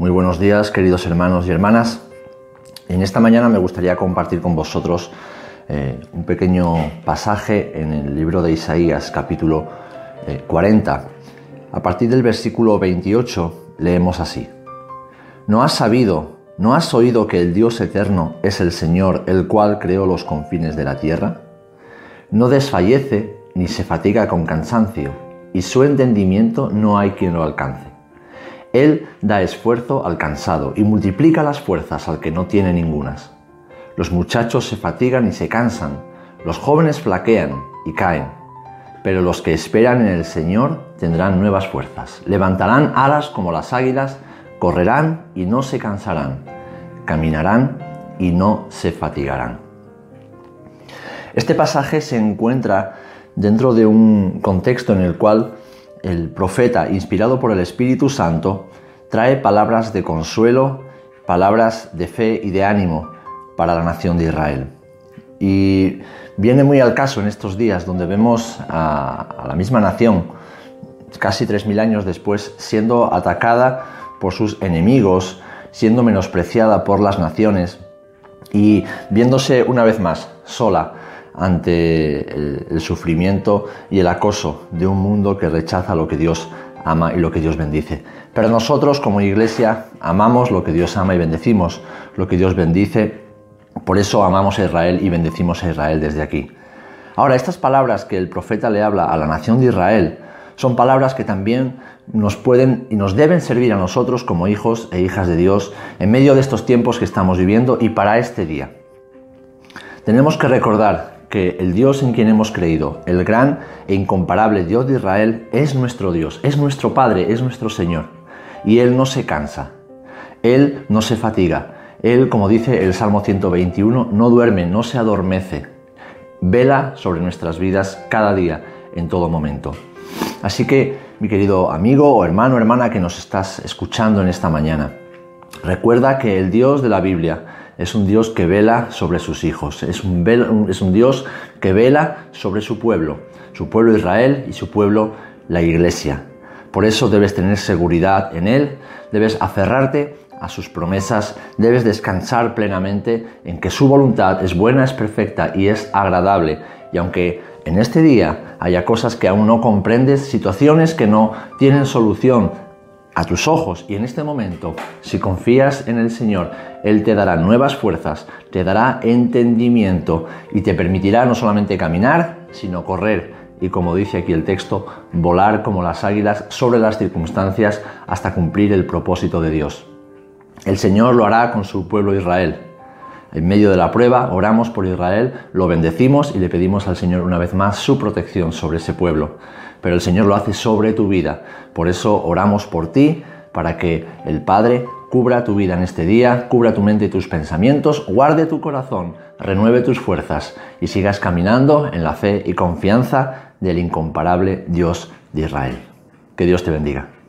Muy buenos días, queridos hermanos y hermanas. En esta mañana me gustaría compartir con vosotros eh, un pequeño pasaje en el libro de Isaías, capítulo 40. Eh, A partir del versículo 28 leemos así. ¿No has sabido, no has oído que el Dios eterno es el Señor, el cual creó los confines de la tierra? No desfallece ni se fatiga con cansancio, y su entendimiento no hay quien lo alcance. Él da esfuerzo al cansado y multiplica las fuerzas al que no tiene ningunas. Los muchachos se fatigan y se cansan, los jóvenes flaquean y caen, pero los que esperan en el Señor tendrán nuevas fuerzas, levantarán alas como las águilas, correrán y no se cansarán, caminarán y no se fatigarán. Este pasaje se encuentra dentro de un contexto en el cual el profeta, inspirado por el Espíritu Santo, trae palabras de consuelo, palabras de fe y de ánimo para la nación de Israel. Y viene muy al caso en estos días donde vemos a, la misma nación, casi 3.000 años después, siendo atacada por sus enemigos, siendo menospreciada por las naciones y viéndose una vez más sola ante el, sufrimiento y el acoso de un mundo que rechaza lo que Dios ama y lo que Dios bendice. Pero nosotros como iglesia amamos lo que Dios ama y bendecimos lo que Dios bendice. Por eso amamos a Israel y bendecimos a Israel desde aquí. Ahora, estas palabras que el profeta le habla a la nación de Israel son palabras que también nos pueden y nos deben servir a nosotros como hijos e hijas de Dios en medio de estos tiempos que estamos viviendo y para este día. Tenemos que recordar que el Dios en quien hemos creído, el gran e incomparable Dios de Israel, es nuestro Dios, es nuestro Padre, es nuestro Señor. Y Él no se cansa, Él no se fatiga, Él, como dice el Salmo 121, no duerme, no se adormece, vela sobre nuestras vidas cada día, en todo momento. Así que, mi querido amigo o hermano hermana que nos estás escuchando en esta mañana, recuerda que el Dios de la Biblia, es un Dios que vela sobre sus hijos, es un, es un Dios que vela sobre su pueblo, su pueblo Israel y su pueblo la iglesia. Por eso debes tener seguridad en Él, debes aferrarte a sus promesas, debes descansar plenamente en que su voluntad es buena, es perfecta y es agradable. Y aunque en este día haya cosas que aún no comprendes, situaciones que no tienen solución, a tus ojos y en este momento, si confías en el Señor, Él te dará nuevas fuerzas, te dará entendimiento y te permitirá no solamente caminar, sino correr y como dice aquí el texto, volar como las águilas sobre las circunstancias hasta cumplir el propósito de Dios. El Señor lo hará con su pueblo Israel. En medio de la prueba, oramos por Israel, lo bendecimos y le pedimos al Señor una vez más su protección sobre ese pueblo pero el Señor lo hace sobre tu vida. Por eso oramos por ti, para que el Padre cubra tu vida en este día, cubra tu mente y tus pensamientos, guarde tu corazón, renueve tus fuerzas y sigas caminando en la fe y confianza del incomparable Dios de Israel. Que Dios te bendiga.